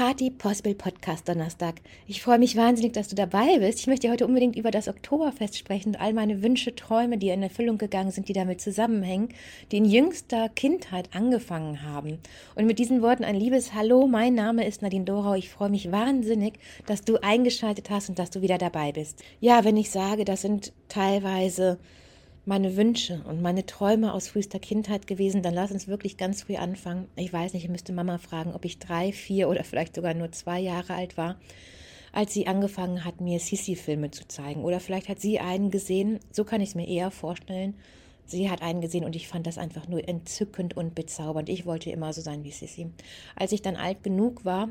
Party Possible Podcast Donnerstag. Ich freue mich wahnsinnig, dass du dabei bist. Ich möchte heute unbedingt über das Oktoberfest sprechen und all meine Wünsche, Träume, die in Erfüllung gegangen sind, die damit zusammenhängen, die in jüngster Kindheit angefangen haben. Und mit diesen Worten ein liebes Hallo, mein Name ist Nadine Dorau. Ich freue mich wahnsinnig, dass du eingeschaltet hast und dass du wieder dabei bist. Ja, wenn ich sage, das sind teilweise meine Wünsche und meine Träume aus frühester Kindheit gewesen, dann lass uns wirklich ganz früh anfangen. Ich weiß nicht, ich müsste Mama fragen, ob ich drei, vier oder vielleicht sogar nur zwei Jahre alt war, als sie angefangen hat, mir Sissi-Filme zu zeigen. Oder vielleicht hat sie einen gesehen, so kann ich es mir eher vorstellen. Sie hat einen gesehen und ich fand das einfach nur entzückend und bezaubernd. Ich wollte immer so sein wie Sissi. Als ich dann alt genug war,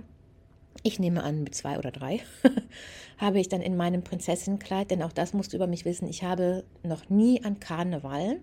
ich nehme an mit zwei oder drei, habe ich dann in meinem Prinzessinnenkleid, denn auch das musst du über mich wissen, ich habe noch nie an Karneval,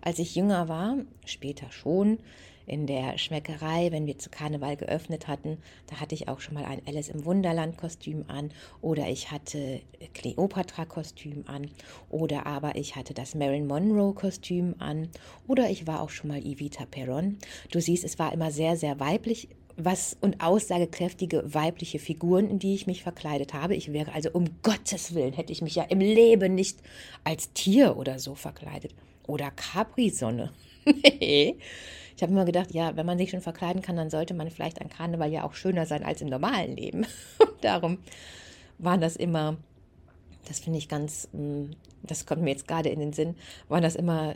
als ich jünger war, später schon, in der Schmeckerei, wenn wir zu Karneval geöffnet hatten, da hatte ich auch schon mal ein Alice im Wunderland Kostüm an oder ich hatte Cleopatra Kostüm an oder aber ich hatte das Marilyn Monroe Kostüm an oder ich war auch schon mal Evita Perron. Du siehst, es war immer sehr, sehr weiblich was und aussagekräftige weibliche Figuren, in die ich mich verkleidet habe. Ich wäre also um Gottes Willen, hätte ich mich ja im Leben nicht als Tier oder so verkleidet. Oder Capri-Sonne. ich habe immer gedacht, ja, wenn man sich schon verkleiden kann, dann sollte man vielleicht an Karneval ja auch schöner sein als im normalen Leben. Darum waren das immer, das finde ich ganz, mm, das kommt mir jetzt gerade in den Sinn, waren das immer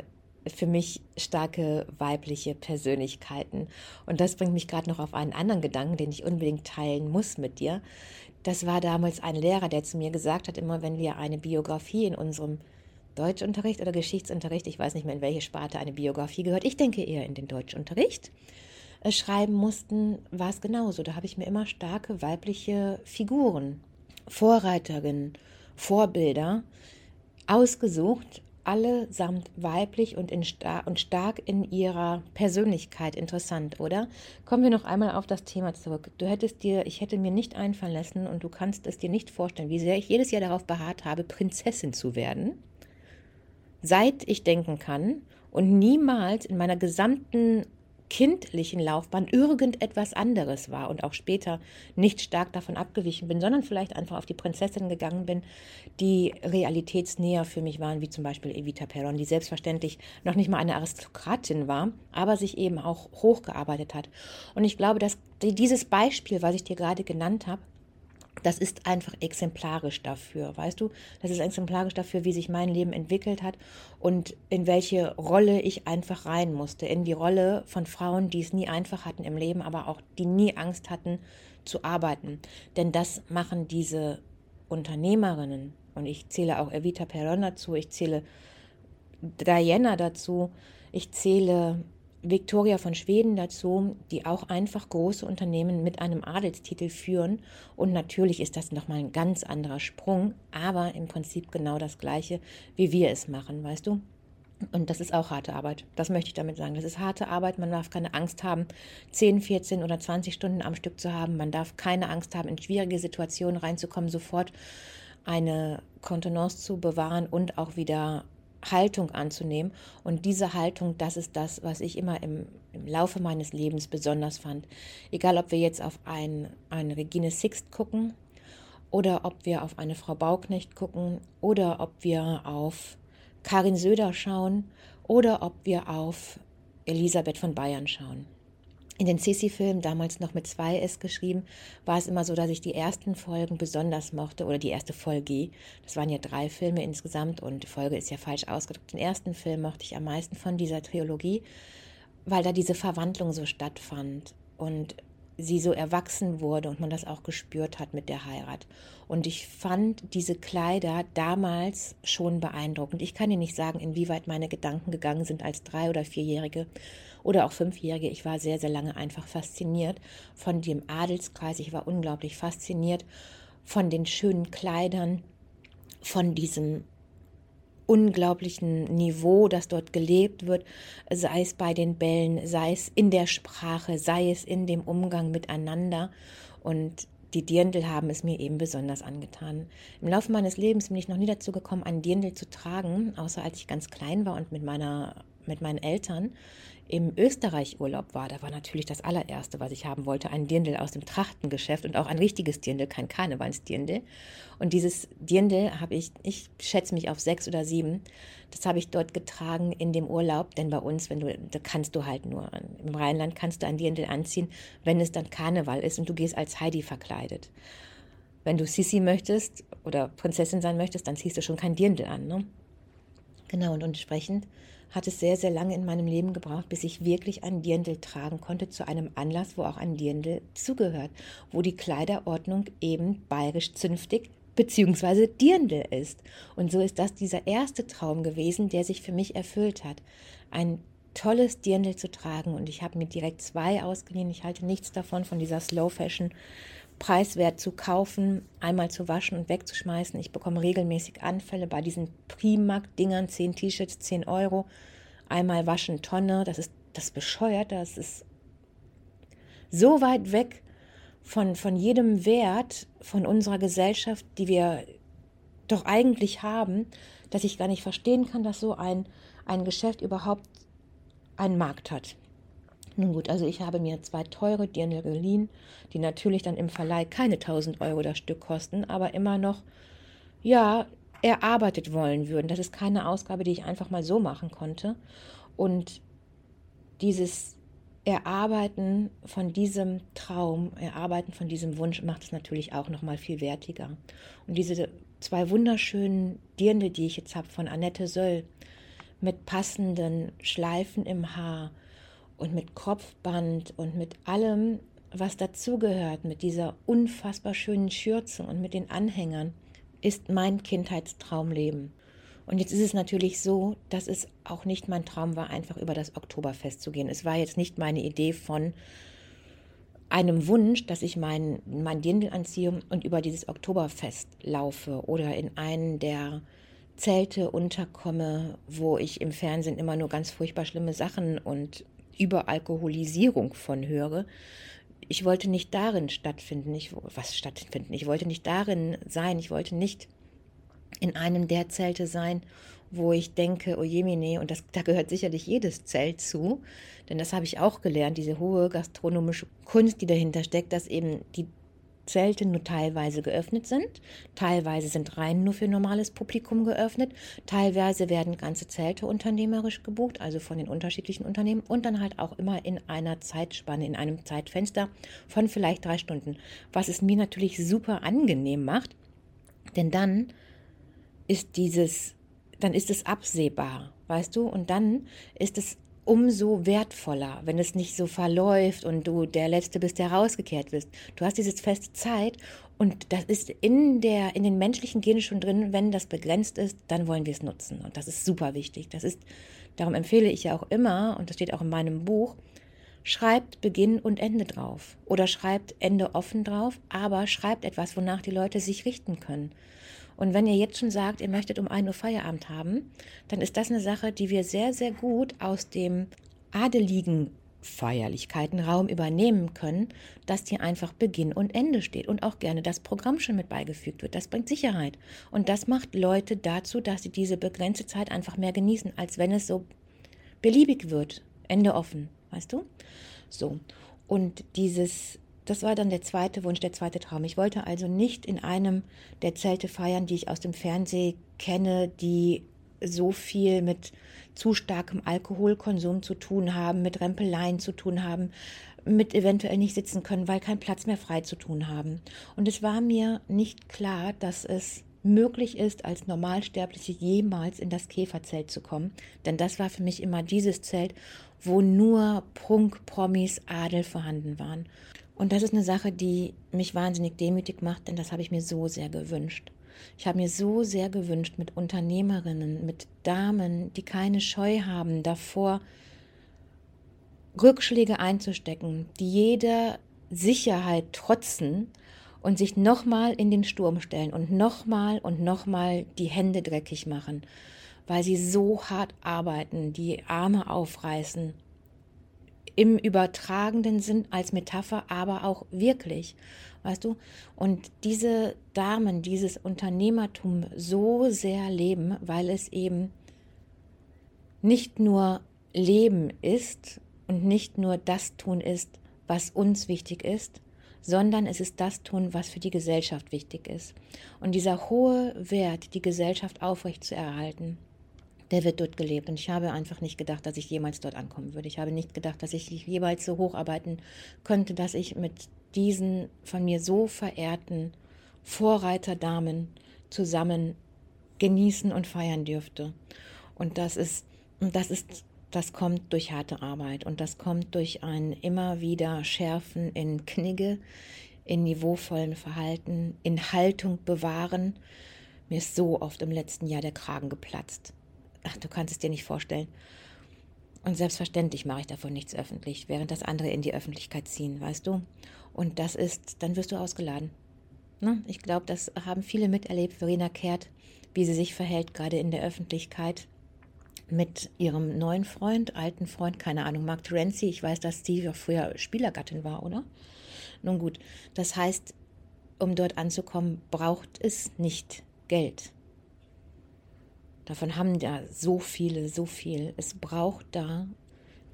für mich starke weibliche Persönlichkeiten. Und das bringt mich gerade noch auf einen anderen Gedanken, den ich unbedingt teilen muss mit dir. Das war damals ein Lehrer, der zu mir gesagt hat, immer wenn wir eine Biografie in unserem Deutschunterricht oder Geschichtsunterricht, ich weiß nicht mehr in welche Sparte eine Biografie gehört, ich denke eher in den Deutschunterricht, äh, schreiben mussten, war es genauso. Da habe ich mir immer starke weibliche Figuren, Vorreiterinnen, Vorbilder ausgesucht allesamt weiblich und, in star und stark in ihrer Persönlichkeit. Interessant, oder? Kommen wir noch einmal auf das Thema zurück. Du hättest dir, ich hätte mir nicht einfallen lassen und du kannst es dir nicht vorstellen, wie sehr ich jedes Jahr darauf beharrt habe, Prinzessin zu werden. Seit ich denken kann und niemals in meiner gesamten kindlichen Laufbahn irgendetwas anderes war und auch später nicht stark davon abgewichen bin, sondern vielleicht einfach auf die Prinzessin gegangen bin, die realitätsnäher für mich waren, wie zum Beispiel Evita Perron, die selbstverständlich noch nicht mal eine Aristokratin war, aber sich eben auch hochgearbeitet hat. Und ich glaube, dass dieses Beispiel, was ich dir gerade genannt habe, das ist einfach exemplarisch dafür, weißt du? Das ist exemplarisch dafür, wie sich mein Leben entwickelt hat und in welche Rolle ich einfach rein musste. In die Rolle von Frauen, die es nie einfach hatten im Leben, aber auch die nie Angst hatten zu arbeiten. Denn das machen diese Unternehmerinnen. Und ich zähle auch Evita Perron dazu, ich zähle Diana dazu, ich zähle Victoria von Schweden dazu, die auch einfach große Unternehmen mit einem Adelstitel führen. Und natürlich ist das nochmal ein ganz anderer Sprung, aber im Prinzip genau das Gleiche, wie wir es machen, weißt du? Und das ist auch harte Arbeit. Das möchte ich damit sagen. Das ist harte Arbeit. Man darf keine Angst haben, 10, 14 oder 20 Stunden am Stück zu haben. Man darf keine Angst haben, in schwierige Situationen reinzukommen, sofort eine Kontenance zu bewahren und auch wieder Haltung anzunehmen. Und diese Haltung, das ist das, was ich immer im, im Laufe meines Lebens besonders fand. Egal, ob wir jetzt auf ein, eine Regine Sixt gucken oder ob wir auf eine Frau Bauknecht gucken oder ob wir auf Karin Söder schauen oder ob wir auf Elisabeth von Bayern schauen in den Sissi-Filmen, damals noch mit zwei S geschrieben, war es immer so, dass ich die ersten Folgen besonders mochte, oder die erste Folge. Das waren ja drei Filme insgesamt und Folge ist ja falsch ausgedrückt. Den ersten Film mochte ich am meisten von dieser Trilogie, weil da diese Verwandlung so stattfand und sie so erwachsen wurde und man das auch gespürt hat mit der Heirat. Und ich fand diese Kleider damals schon beeindruckend. Ich kann dir nicht sagen, inwieweit meine Gedanken gegangen sind als drei- oder vierjährige oder auch Fünfjährige. Ich war sehr, sehr lange einfach fasziniert von dem Adelskreis. Ich war unglaublich fasziniert von den schönen Kleidern, von diesem unglaublichen Niveau, das dort gelebt wird, sei es bei den Bällen, sei es in der Sprache, sei es in dem Umgang miteinander. Und die Dirndl haben es mir eben besonders angetan. Im Laufe meines Lebens bin ich noch nie dazu gekommen, einen Dirndl zu tragen, außer als ich ganz klein war und mit meiner mit meinen Eltern im Österreich-Urlaub war, da war natürlich das allererste, was ich haben wollte, ein Dirndl aus dem Trachtengeschäft und auch ein richtiges Dirndl, kein Karnevalsdirndl. Und dieses Dirndl habe ich, ich schätze mich auf sechs oder sieben, das habe ich dort getragen in dem Urlaub, denn bei uns, wenn du, da kannst du halt nur, im Rheinland kannst du ein Dirndl anziehen, wenn es dann Karneval ist und du gehst als Heidi verkleidet. Wenn du Sissi möchtest oder Prinzessin sein möchtest, dann ziehst du schon kein Dirndl an, ne? Genau, und entsprechend hat es sehr, sehr lange in meinem Leben gebraucht, bis ich wirklich ein Dirndl tragen konnte zu einem Anlass, wo auch ein Dirndl zugehört, wo die Kleiderordnung eben bayerisch zünftig bzw. Dirndl ist. Und so ist das dieser erste Traum gewesen, der sich für mich erfüllt hat. Ein tolles Dirndl zu tragen und ich habe mir direkt zwei ausgeliehen. Ich halte nichts davon, von dieser Slow Fashion preiswert zu kaufen, einmal zu waschen und wegzuschmeißen. Ich bekomme regelmäßig Anfälle bei diesen Primark-Dingern, 10 T-Shirts, 10 Euro. Einmal waschen, Tonne, das ist das bescheuert, das ist so weit weg von, von jedem Wert von unserer Gesellschaft, die wir doch eigentlich haben, dass ich gar nicht verstehen kann, dass so ein, ein Geschäft überhaupt einen Markt hat. Nun gut, also ich habe mir zwei teure Dirndl geliehen, die natürlich dann im Verleih keine 1000 Euro das Stück kosten, aber immer noch, ja, erarbeitet wollen würden. Das ist keine Ausgabe, die ich einfach mal so machen konnte. Und dieses Erarbeiten von diesem Traum, Erarbeiten von diesem Wunsch macht es natürlich auch noch mal viel wertiger. Und diese zwei wunderschönen Dirndl, die ich jetzt habe von Annette Söll, mit passenden Schleifen im Haar, und mit Kopfband und mit allem, was dazugehört, mit dieser unfassbar schönen Schürze und mit den Anhängern, ist mein Kindheitstraumleben. Und jetzt ist es natürlich so, dass es auch nicht mein Traum war, einfach über das Oktoberfest zu gehen. Es war jetzt nicht meine Idee von einem Wunsch, dass ich mein, mein Dirndl anziehe und über dieses Oktoberfest laufe oder in einen der Zelte unterkomme, wo ich im Fernsehen immer nur ganz furchtbar schlimme Sachen und Überalkoholisierung von höre. Ich wollte nicht darin stattfinden, ich, was stattfinden, ich wollte nicht darin sein, ich wollte nicht in einem der Zelte sein, wo ich denke, oh jemine, und das, da gehört sicherlich jedes Zelt zu, denn das habe ich auch gelernt, diese hohe gastronomische Kunst, die dahinter steckt, dass eben die Zelte nur teilweise geöffnet sind, teilweise sind Reihen nur für normales Publikum geöffnet, teilweise werden ganze Zelte unternehmerisch gebucht, also von den unterschiedlichen Unternehmen und dann halt auch immer in einer Zeitspanne, in einem Zeitfenster von vielleicht drei Stunden, was es mir natürlich super angenehm macht, denn dann ist dieses, dann ist es absehbar, weißt du, und dann ist es umso wertvoller, wenn es nicht so verläuft und du der Letzte bist, der rausgekehrt wirst. Du hast diese feste Zeit und das ist in, der, in den menschlichen Genen schon drin. Wenn das begrenzt ist, dann wollen wir es nutzen. Und das ist super wichtig. Das ist, darum empfehle ich ja auch immer, und das steht auch in meinem Buch, schreibt Beginn und Ende drauf. Oder schreibt Ende offen drauf, aber schreibt etwas, wonach die Leute sich richten können. Und wenn ihr jetzt schon sagt, ihr möchtet um 1 Uhr Feierabend haben, dann ist das eine Sache, die wir sehr, sehr gut aus dem adeligen Feierlichkeitenraum übernehmen können, dass hier einfach Beginn und Ende steht und auch gerne das Programm schon mit beigefügt wird. Das bringt Sicherheit. Und das macht Leute dazu, dass sie diese begrenzte Zeit einfach mehr genießen, als wenn es so beliebig wird. Ende offen, weißt du? So. Und dieses das war dann der zweite Wunsch, der zweite Traum. Ich wollte also nicht in einem der Zelte feiern, die ich aus dem Fernsehen kenne, die so viel mit zu starkem Alkoholkonsum zu tun haben, mit Rempeleien zu tun haben, mit eventuell nicht sitzen können, weil kein Platz mehr frei zu tun haben. Und es war mir nicht klar, dass es möglich ist, als Normalsterbliche jemals in das Käferzelt zu kommen. Denn das war für mich immer dieses Zelt, wo nur Prunk, Promis, Adel vorhanden waren. Und das ist eine Sache, die mich wahnsinnig demütig macht, denn das habe ich mir so sehr gewünscht. Ich habe mir so sehr gewünscht, mit Unternehmerinnen, mit Damen, die keine Scheu haben davor, Rückschläge einzustecken, die jeder Sicherheit trotzen und sich nochmal in den Sturm stellen und nochmal und nochmal die Hände dreckig machen, weil sie so hart arbeiten, die Arme aufreißen im übertragenden Sinn als Metapher, aber auch wirklich, weißt du? Und diese Damen, dieses Unternehmertum so sehr leben, weil es eben nicht nur Leben ist und nicht nur das tun ist, was uns wichtig ist, sondern es ist das tun, was für die Gesellschaft wichtig ist. Und dieser hohe Wert, die Gesellschaft aufrecht zu erhalten, der wird dort gelebt. Und ich habe einfach nicht gedacht, dass ich jemals dort ankommen würde. Ich habe nicht gedacht, dass ich jemals so hocharbeiten könnte, dass ich mit diesen von mir so verehrten Vorreiterdamen zusammen genießen und feiern dürfte. Und das ist, das ist, das kommt durch harte Arbeit und das kommt durch ein immer wieder Schärfen in Knigge, in niveauvollen Verhalten, in Haltung bewahren. Mir ist so oft im letzten Jahr der Kragen geplatzt. Ach, du kannst es dir nicht vorstellen. Und selbstverständlich mache ich davon nichts öffentlich, während das andere in die Öffentlichkeit ziehen, weißt du? Und das ist, dann wirst du ausgeladen. Ne? Ich glaube, das haben viele miterlebt. Verena Kehrt, wie sie sich verhält, gerade in der Öffentlichkeit mit ihrem neuen Freund, alten Freund, keine Ahnung, Mark Terenzi. Ich weiß, dass auch früher Spielergattin war, oder? Nun gut, das heißt, um dort anzukommen, braucht es nicht Geld. Davon haben da so viele, so viel. Es braucht da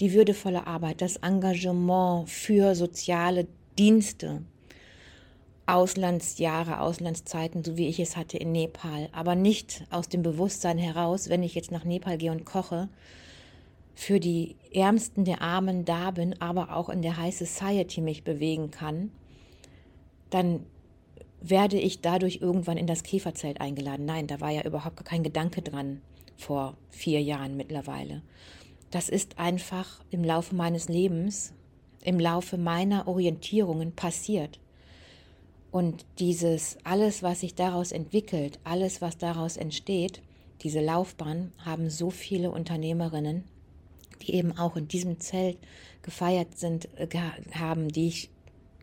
die würdevolle Arbeit, das Engagement für soziale Dienste, Auslandsjahre, Auslandszeiten, so wie ich es hatte in Nepal, aber nicht aus dem Bewusstsein heraus, wenn ich jetzt nach Nepal gehe und koche, für die Ärmsten der Armen da bin, aber auch in der High Society mich bewegen kann, dann werde ich dadurch irgendwann in das Käferzelt eingeladen. Nein, da war ja überhaupt kein Gedanke dran vor vier Jahren mittlerweile. Das ist einfach im Laufe meines Lebens, im Laufe meiner Orientierungen passiert. Und dieses, alles, was sich daraus entwickelt, alles, was daraus entsteht, diese Laufbahn, haben so viele Unternehmerinnen, die eben auch in diesem Zelt gefeiert sind, äh, haben, die ich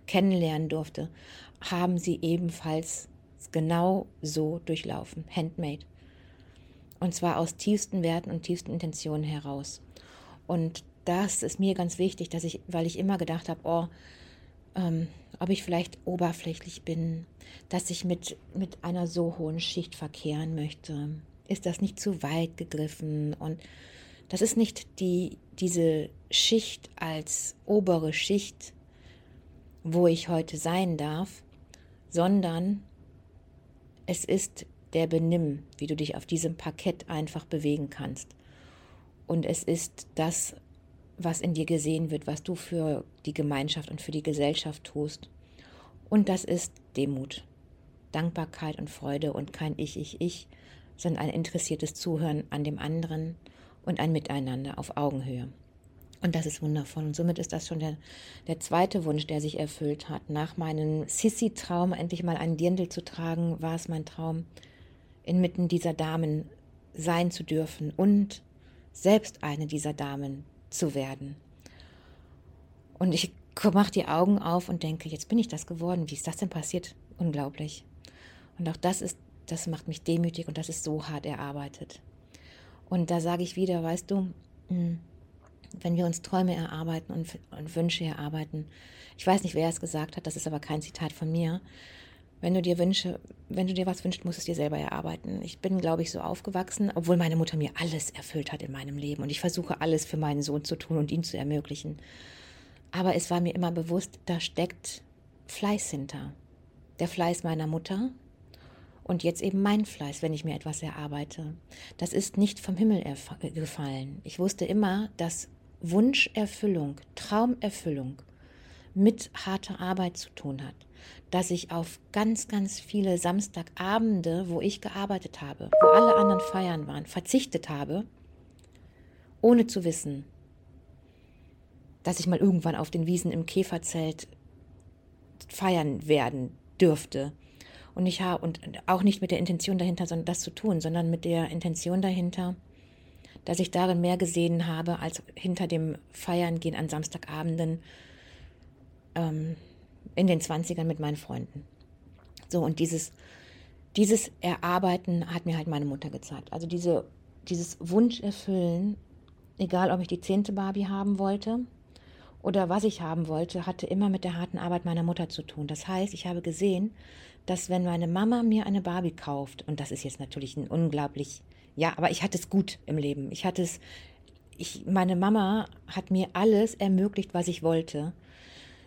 kennenlernen durfte, haben sie ebenfalls genau so durchlaufen, handmade. Und zwar aus tiefsten Werten und tiefsten Intentionen heraus. Und das ist mir ganz wichtig, dass ich, weil ich immer gedacht habe, oh, ähm, ob ich vielleicht oberflächlich bin, dass ich mit, mit einer so hohen Schicht verkehren möchte. Ist das nicht zu weit gegriffen? Und das ist nicht die, diese Schicht als obere Schicht, wo ich heute sein darf, sondern es ist der Benimm, wie du dich auf diesem Parkett einfach bewegen kannst. Und es ist das, was in dir gesehen wird, was du für die Gemeinschaft und für die Gesellschaft tust. Und das ist Demut, Dankbarkeit und Freude und kein Ich, Ich, Ich, sondern ein interessiertes Zuhören an dem anderen und ein Miteinander auf Augenhöhe. Und das ist wundervoll. Und somit ist das schon der, der zweite Wunsch, der sich erfüllt hat. Nach meinem Sissi-Traum, endlich mal einen Dirndl zu tragen, war es mein Traum, inmitten dieser Damen sein zu dürfen und selbst eine dieser Damen zu werden. Und ich mache die Augen auf und denke, jetzt bin ich das geworden. Wie ist das denn passiert? Unglaublich. Und auch das ist, das macht mich demütig und das ist so hart erarbeitet. Und da sage ich wieder, weißt du, hm, wenn wir uns Träume erarbeiten und, und Wünsche erarbeiten, ich weiß nicht, wer es gesagt hat, das ist aber kein Zitat von mir, wenn du dir Wünsche, wenn du dir was wünschst, musst du es dir selber erarbeiten. Ich bin, glaube ich, so aufgewachsen, obwohl meine Mutter mir alles erfüllt hat in meinem Leben und ich versuche alles für meinen Sohn zu tun und ihm zu ermöglichen. Aber es war mir immer bewusst, da steckt Fleiß hinter. Der Fleiß meiner Mutter und jetzt eben mein Fleiß, wenn ich mir etwas erarbeite. Das ist nicht vom Himmel gefallen. Ich wusste immer, dass Wunscherfüllung, Traumerfüllung mit harter Arbeit zu tun hat dass ich auf ganz, ganz viele Samstagabende, wo ich gearbeitet habe, wo alle anderen feiern waren, verzichtet habe, ohne zu wissen, dass ich mal irgendwann auf den Wiesen im Käferzelt feiern werden dürfte. Und ich habe und auch nicht mit der Intention dahinter, sondern das zu tun, sondern mit der Intention dahinter, dass ich darin mehr gesehen habe als hinter dem Feiern gehen an Samstagabenden. Ähm, in den 20ern mit meinen Freunden. So, und dieses, dieses Erarbeiten hat mir halt meine Mutter gezeigt. Also diese, dieses Wunsch erfüllen, egal ob ich die zehnte Barbie haben wollte oder was ich haben wollte, hatte immer mit der harten Arbeit meiner Mutter zu tun. Das heißt, ich habe gesehen, dass wenn meine Mama mir eine Barbie kauft, und das ist jetzt natürlich ein unglaublich, ja, aber ich hatte es gut im Leben. Ich hatte es, ich, meine Mama hat mir alles ermöglicht, was ich wollte.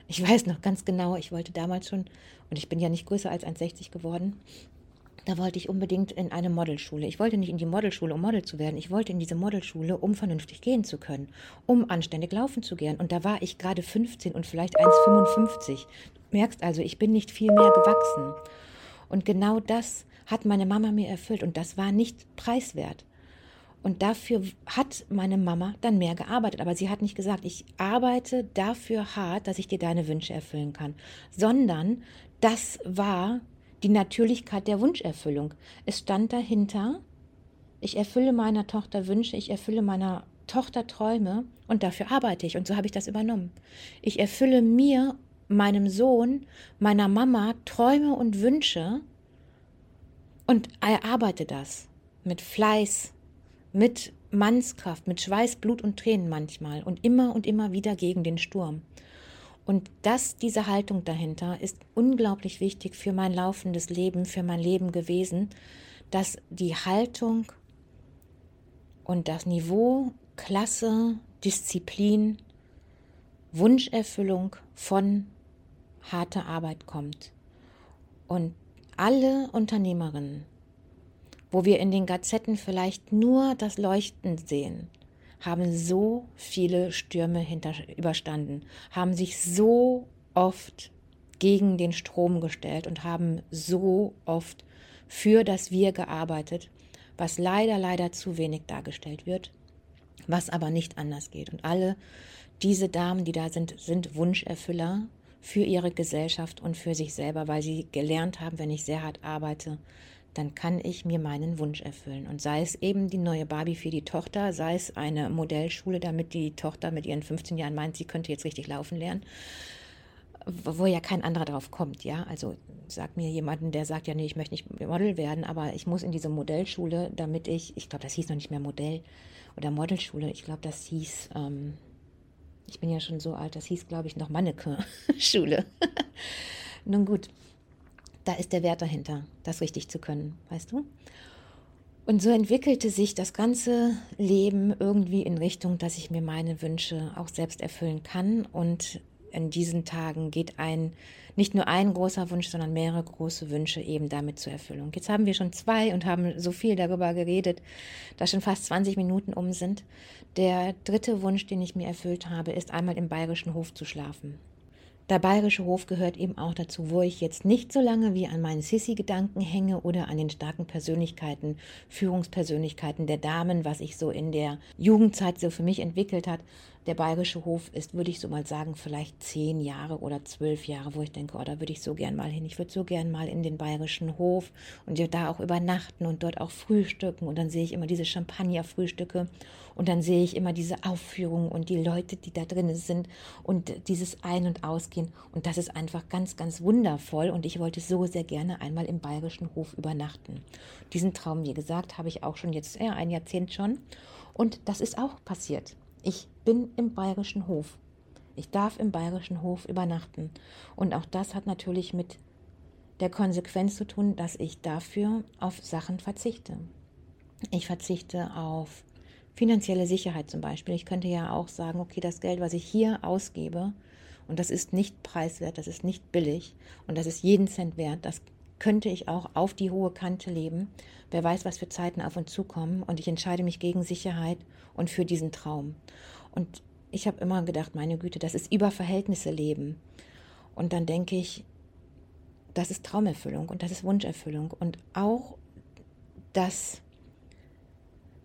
Ich weiß noch ganz genau, ich wollte damals schon, und ich bin ja nicht größer als 1,60 geworden, da wollte ich unbedingt in eine Modelschule. Ich wollte nicht in die Modelschule, um Model zu werden. Ich wollte in diese Modelschule, um vernünftig gehen zu können, um anständig laufen zu gehen. Und da war ich gerade 15 und vielleicht 1,55. Du merkst also, ich bin nicht viel mehr gewachsen. Und genau das hat meine Mama mir erfüllt und das war nicht preiswert. Und dafür hat meine Mama dann mehr gearbeitet. Aber sie hat nicht gesagt, ich arbeite dafür hart, dass ich dir deine Wünsche erfüllen kann, sondern das war die Natürlichkeit der Wunscherfüllung. Es stand dahinter, ich erfülle meiner Tochter Wünsche, ich erfülle meiner Tochter Träume und dafür arbeite ich. Und so habe ich das übernommen. Ich erfülle mir, meinem Sohn, meiner Mama Träume und Wünsche und erarbeite das mit Fleiß, mit Mannskraft, mit Schweiß, Blut und Tränen manchmal und immer und immer wieder gegen den Sturm. Und das, diese Haltung dahinter ist unglaublich wichtig für mein laufendes Leben, für mein Leben gewesen, dass die Haltung und das Niveau, Klasse, Disziplin, Wunscherfüllung von harter Arbeit kommt. Und alle Unternehmerinnen, wo wir in den Gazetten vielleicht nur das Leuchten sehen, haben so viele Stürme hinter, überstanden, haben sich so oft gegen den Strom gestellt und haben so oft für das Wir gearbeitet, was leider, leider zu wenig dargestellt wird, was aber nicht anders geht. Und alle diese Damen, die da sind, sind Wunscherfüller für ihre Gesellschaft und für sich selber, weil sie gelernt haben, wenn ich sehr hart arbeite, dann kann ich mir meinen Wunsch erfüllen. Und sei es eben die neue Barbie für die Tochter, sei es eine Modellschule, damit die Tochter mit ihren 15 Jahren meint, sie könnte jetzt richtig laufen lernen, wo ja kein anderer drauf kommt, ja. Also sag mir jemanden, der sagt, ja, nee, ich möchte nicht Model werden, aber ich muss in diese Modellschule, damit ich, ich glaube, das hieß noch nicht mehr Modell oder Modelschule, ich glaube, das hieß, ähm, ich bin ja schon so alt, das hieß, glaube ich, noch Manneke-Schule. Nun gut, da ist der Wert dahinter, das richtig zu können, weißt du? Und so entwickelte sich das ganze Leben irgendwie in Richtung, dass ich mir meine Wünsche auch selbst erfüllen kann. Und in diesen Tagen geht ein, nicht nur ein großer Wunsch, sondern mehrere große Wünsche eben damit zur Erfüllung. Jetzt haben wir schon zwei und haben so viel darüber geredet, dass schon fast 20 Minuten um sind. Der dritte Wunsch, den ich mir erfüllt habe, ist einmal im bayerischen Hof zu schlafen. Der bayerische Hof gehört eben auch dazu, wo ich jetzt nicht so lange wie an meinen Sissi-Gedanken hänge oder an den starken Persönlichkeiten, Führungspersönlichkeiten der Damen, was ich so in der Jugendzeit so für mich entwickelt hat, der Bayerische Hof ist, würde ich so mal sagen, vielleicht zehn Jahre oder zwölf Jahre, wo ich denke, oh, da würde ich so gern mal hin. Ich würde so gern mal in den Bayerischen Hof und da auch übernachten und dort auch frühstücken. Und dann sehe ich immer diese Champagner-Frühstücke und dann sehe ich immer diese Aufführungen und die Leute, die da drin sind und dieses Ein- und Ausgehen. Und das ist einfach ganz, ganz wundervoll. Und ich wollte so sehr gerne einmal im Bayerischen Hof übernachten. Diesen Traum, wie gesagt, habe ich auch schon jetzt ja, ein Jahrzehnt schon. Und das ist auch passiert. Ich bin im bayerischen Hof. Ich darf im bayerischen Hof übernachten. Und auch das hat natürlich mit der Konsequenz zu tun, dass ich dafür auf Sachen verzichte. Ich verzichte auf finanzielle Sicherheit zum Beispiel. Ich könnte ja auch sagen, okay, das Geld, was ich hier ausgebe, und das ist nicht preiswert, das ist nicht billig und das ist jeden Cent wert, das könnte ich auch auf die hohe Kante leben. Wer weiß, was für Zeiten auf uns zukommen. Und ich entscheide mich gegen Sicherheit und für diesen Traum. Und ich habe immer gedacht, meine Güte, das ist über Verhältnisse leben. Und dann denke ich, das ist Traumerfüllung und das ist Wunscherfüllung. Und auch das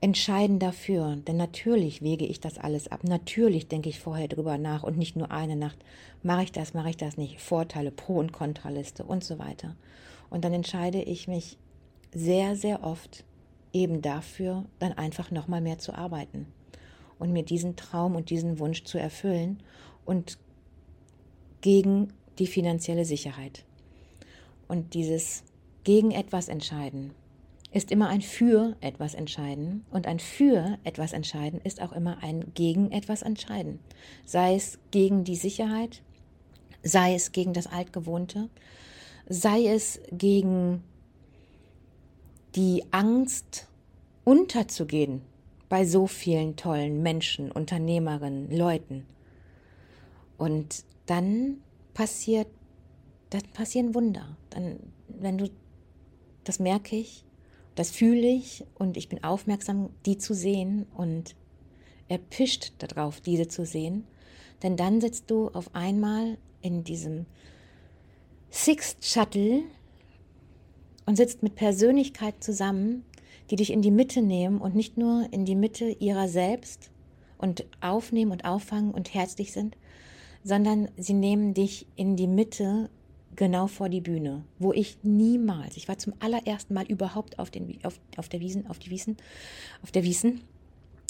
Entscheiden dafür, denn natürlich wege ich das alles ab. Natürlich denke ich vorher drüber nach und nicht nur eine Nacht. Mache ich das, mache ich das nicht? Vorteile, Pro- und Kontraliste und so weiter. Und dann entscheide ich mich sehr, sehr oft eben dafür, dann einfach nochmal mehr zu arbeiten und mir diesen Traum und diesen Wunsch zu erfüllen und gegen die finanzielle Sicherheit. Und dieses gegen etwas entscheiden ist immer ein für etwas entscheiden und ein für etwas entscheiden ist auch immer ein gegen etwas entscheiden. Sei es gegen die Sicherheit, sei es gegen das Altgewohnte, sei es gegen die Angst unterzugehen bei so vielen tollen Menschen, Unternehmerinnen, Leuten. Und dann passiert, dann passieren Wunder. Dann, wenn du, das merke ich, das fühle ich und ich bin aufmerksam, die zu sehen und erpischt darauf, diese zu sehen. Denn dann sitzt du auf einmal in diesem Sixth Shuttle und sitzt mit Persönlichkeit zusammen, die dich in die Mitte nehmen und nicht nur in die Mitte ihrer selbst und aufnehmen und auffangen und herzlich sind, sondern sie nehmen dich in die Mitte genau vor die Bühne, wo ich niemals, ich war zum allerersten Mal überhaupt auf, den, auf, auf der Wiesen, auf die Wiesen, auf der Wiesen,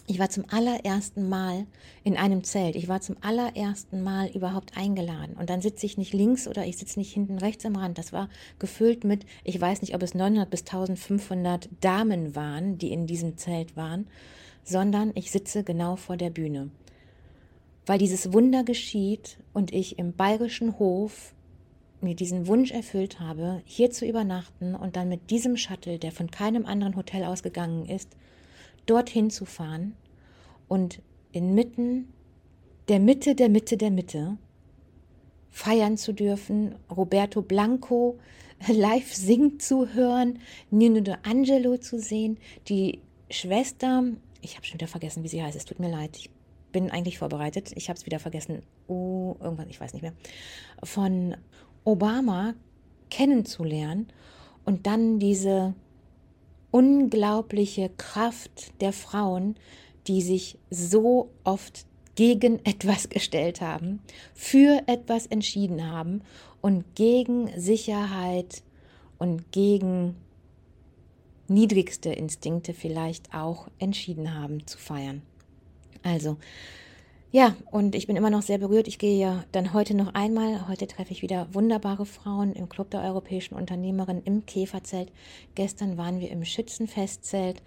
ich war zum allerersten Mal in einem Zelt. Ich war zum allerersten Mal überhaupt eingeladen. Und dann sitze ich nicht links oder ich sitze nicht hinten rechts am Rand. Das war gefüllt mit, ich weiß nicht, ob es 900 bis 1500 Damen waren, die in diesem Zelt waren, sondern ich sitze genau vor der Bühne. Weil dieses Wunder geschieht und ich im bayerischen Hof mir diesen Wunsch erfüllt habe, hier zu übernachten und dann mit diesem Shuttle, der von keinem anderen Hotel ausgegangen ist, dorthin zu fahren und inmitten der Mitte der Mitte der Mitte feiern zu dürfen, Roberto Blanco live singen zu hören, Nino de Angelo zu sehen, die Schwester, ich habe schon wieder vergessen, wie sie heißt, es tut mir leid, ich bin eigentlich vorbereitet, ich habe es wieder vergessen, oh, irgendwann, ich weiß nicht mehr, von Obama kennenzulernen und dann diese unglaubliche Kraft der Frauen, die sich so oft gegen etwas gestellt haben, für etwas entschieden haben und gegen Sicherheit und gegen niedrigste Instinkte vielleicht auch entschieden haben zu feiern. Also, ja, und ich bin immer noch sehr berührt. Ich gehe ja dann heute noch einmal. Heute treffe ich wieder wunderbare Frauen im Club der europäischen Unternehmerin im Käferzelt. Gestern waren wir im Schützenfestzelt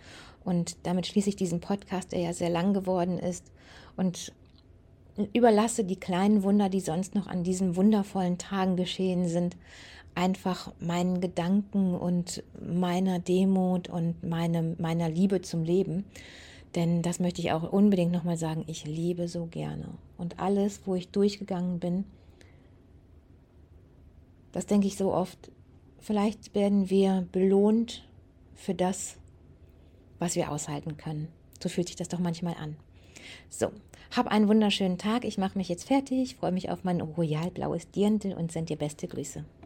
und damit schließe ich diesen Podcast, der ja sehr lang geworden ist und überlasse die kleinen Wunder, die sonst noch an diesen wundervollen Tagen geschehen sind, einfach meinen Gedanken und meiner Demut und meine, meiner Liebe zum Leben. Denn das möchte ich auch unbedingt nochmal sagen, ich liebe so gerne. Und alles, wo ich durchgegangen bin, das denke ich so oft, vielleicht werden wir belohnt für das, was wir aushalten können. So fühlt sich das doch manchmal an. So, hab einen wunderschönen Tag. Ich mache mich jetzt fertig, freue mich auf mein royal blaues Dirndl und sende dir beste Grüße.